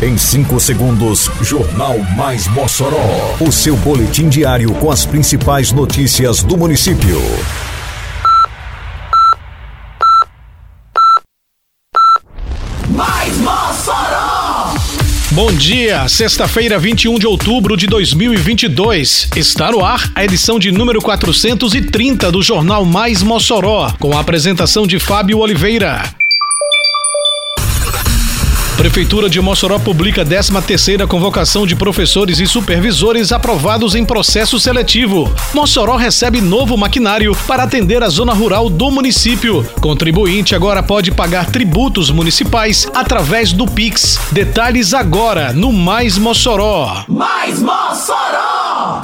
Em 5 segundos, Jornal Mais Mossoró. O seu boletim diário com as principais notícias do município. Mais Mossoró! Bom dia, sexta-feira, 21 de outubro de 2022. Está no ar a edição de número 430 do Jornal Mais Mossoró, com a apresentação de Fábio Oliveira. Prefeitura de Mossoró publica 13ª convocação de professores e supervisores aprovados em processo seletivo. Mossoró recebe novo maquinário para atender a zona rural do município. Contribuinte agora pode pagar tributos municipais através do Pix. Detalhes agora no Mais Mossoró. Mais Mossoró!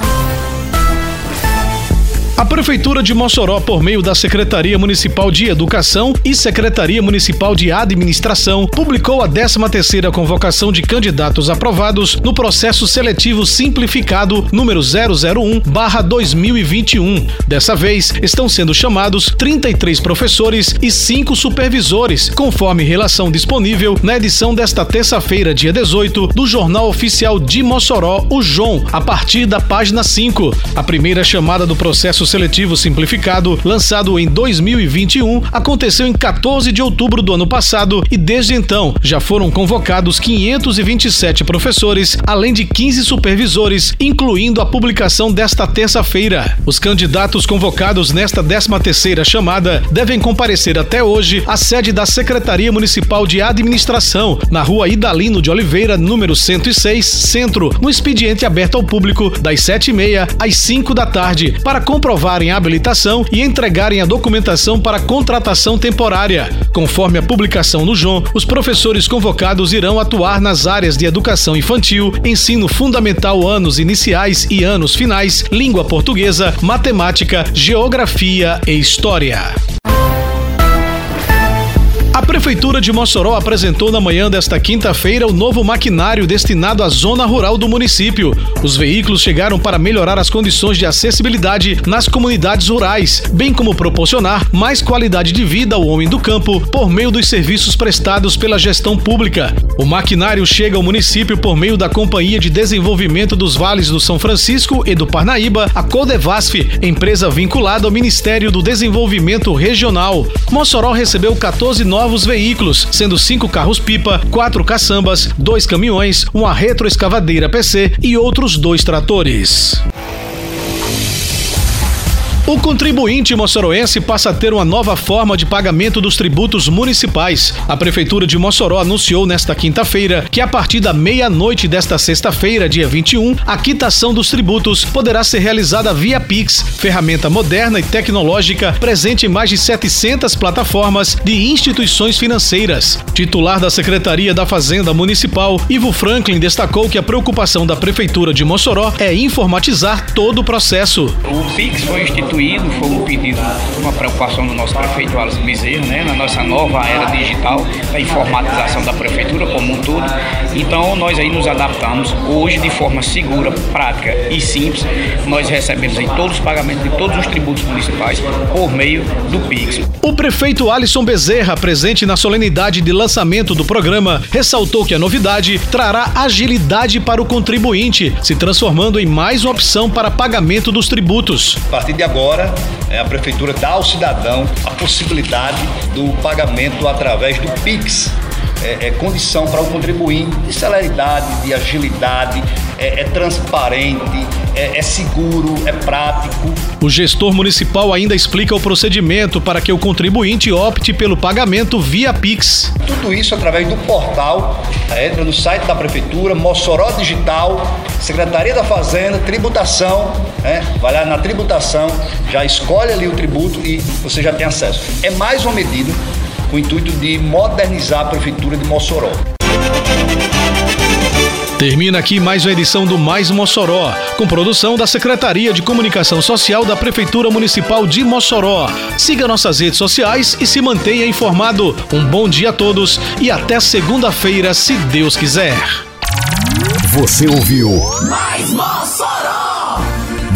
A Prefeitura de Mossoró, por meio da Secretaria Municipal de Educação e Secretaria Municipal de Administração, publicou a 13ª convocação de candidatos aprovados no processo seletivo simplificado número 001/2021. Dessa vez, estão sendo chamados 33 professores e 5 supervisores, conforme relação disponível na edição desta terça-feira, dia 18, do Jornal Oficial de Mossoró, o João, a partir da página 5. A primeira chamada do processo seletivo simplificado, lançado em 2021, aconteceu em 14 de outubro do ano passado e desde então já foram convocados 527 professores, além de 15 supervisores, incluindo a publicação desta terça-feira. Os candidatos convocados nesta 13ª chamada devem comparecer até hoje à sede da Secretaria Municipal de Administração, na Rua Idalino de Oliveira, número 106, Centro, no expediente aberto ao público das 7h30 às 5 da tarde, para comprovar comprovarem a habilitação e entregarem a documentação para contratação temporária. Conforme a publicação no João, os professores convocados irão atuar nas áreas de educação infantil, ensino fundamental anos iniciais e anos finais, língua portuguesa, matemática, geografia e história. A Prefeitura de Mossoró apresentou na manhã desta quinta-feira o novo maquinário destinado à zona rural do município. Os veículos chegaram para melhorar as condições de acessibilidade nas comunidades rurais, bem como proporcionar mais qualidade de vida ao homem do campo por meio dos serviços prestados pela gestão pública. O maquinário chega ao município por meio da Companhia de Desenvolvimento dos Vales do São Francisco e do Parnaíba, a Codevasf, empresa vinculada ao Ministério do Desenvolvimento Regional. Mossoró recebeu 14 novos novos veículos, sendo cinco carros-pipa, quatro caçambas, dois caminhões, uma retroescavadeira PC e outros dois tratores. O contribuinte moçoroense passa a ter uma nova forma de pagamento dos tributos municipais. A Prefeitura de Mossoró anunciou nesta quinta-feira que, a partir da meia-noite desta sexta-feira, dia 21, a quitação dos tributos poderá ser realizada via Pix, ferramenta moderna e tecnológica presente em mais de 700 plataformas de instituições financeiras. Titular da Secretaria da Fazenda Municipal, Ivo Franklin destacou que a preocupação da Prefeitura de Mossoró é informatizar todo o processo. O Pix foi instituído instituído, foi um pedido, uma preocupação do nosso prefeito Alisson Bezerra, né, na nossa nova era digital, da informatização da prefeitura como um todo. Então nós aí nos adaptamos hoje de forma segura, prática e simples. Nós recebemos aí todos os pagamentos de todos os tributos municipais por meio do Pix. O prefeito Alisson Bezerra, presente na solenidade de lançamento do programa, ressaltou que a novidade trará agilidade para o contribuinte, se transformando em mais uma opção para pagamento dos tributos. A partir de agora a prefeitura dá ao cidadão a possibilidade do pagamento através do Pix. É, é condição para o contribuinte de celeridade, de agilidade, é, é transparente, é, é seguro, é prático. O gestor municipal ainda explica o procedimento para que o contribuinte opte pelo pagamento via Pix. Tudo isso através do portal, é, entra no site da prefeitura, Mossoró Digital, Secretaria da Fazenda, tributação, é, vai lá na tributação, já escolhe ali o tributo e você já tem acesso. É mais uma medida com o intuito de modernizar a prefeitura de Mossoró. Termina aqui mais uma edição do Mais Mossoró, com produção da Secretaria de Comunicação Social da Prefeitura Municipal de Mossoró. Siga nossas redes sociais e se mantenha informado. Um bom dia a todos e até segunda-feira, se Deus quiser. Você ouviu Mais Mossoró!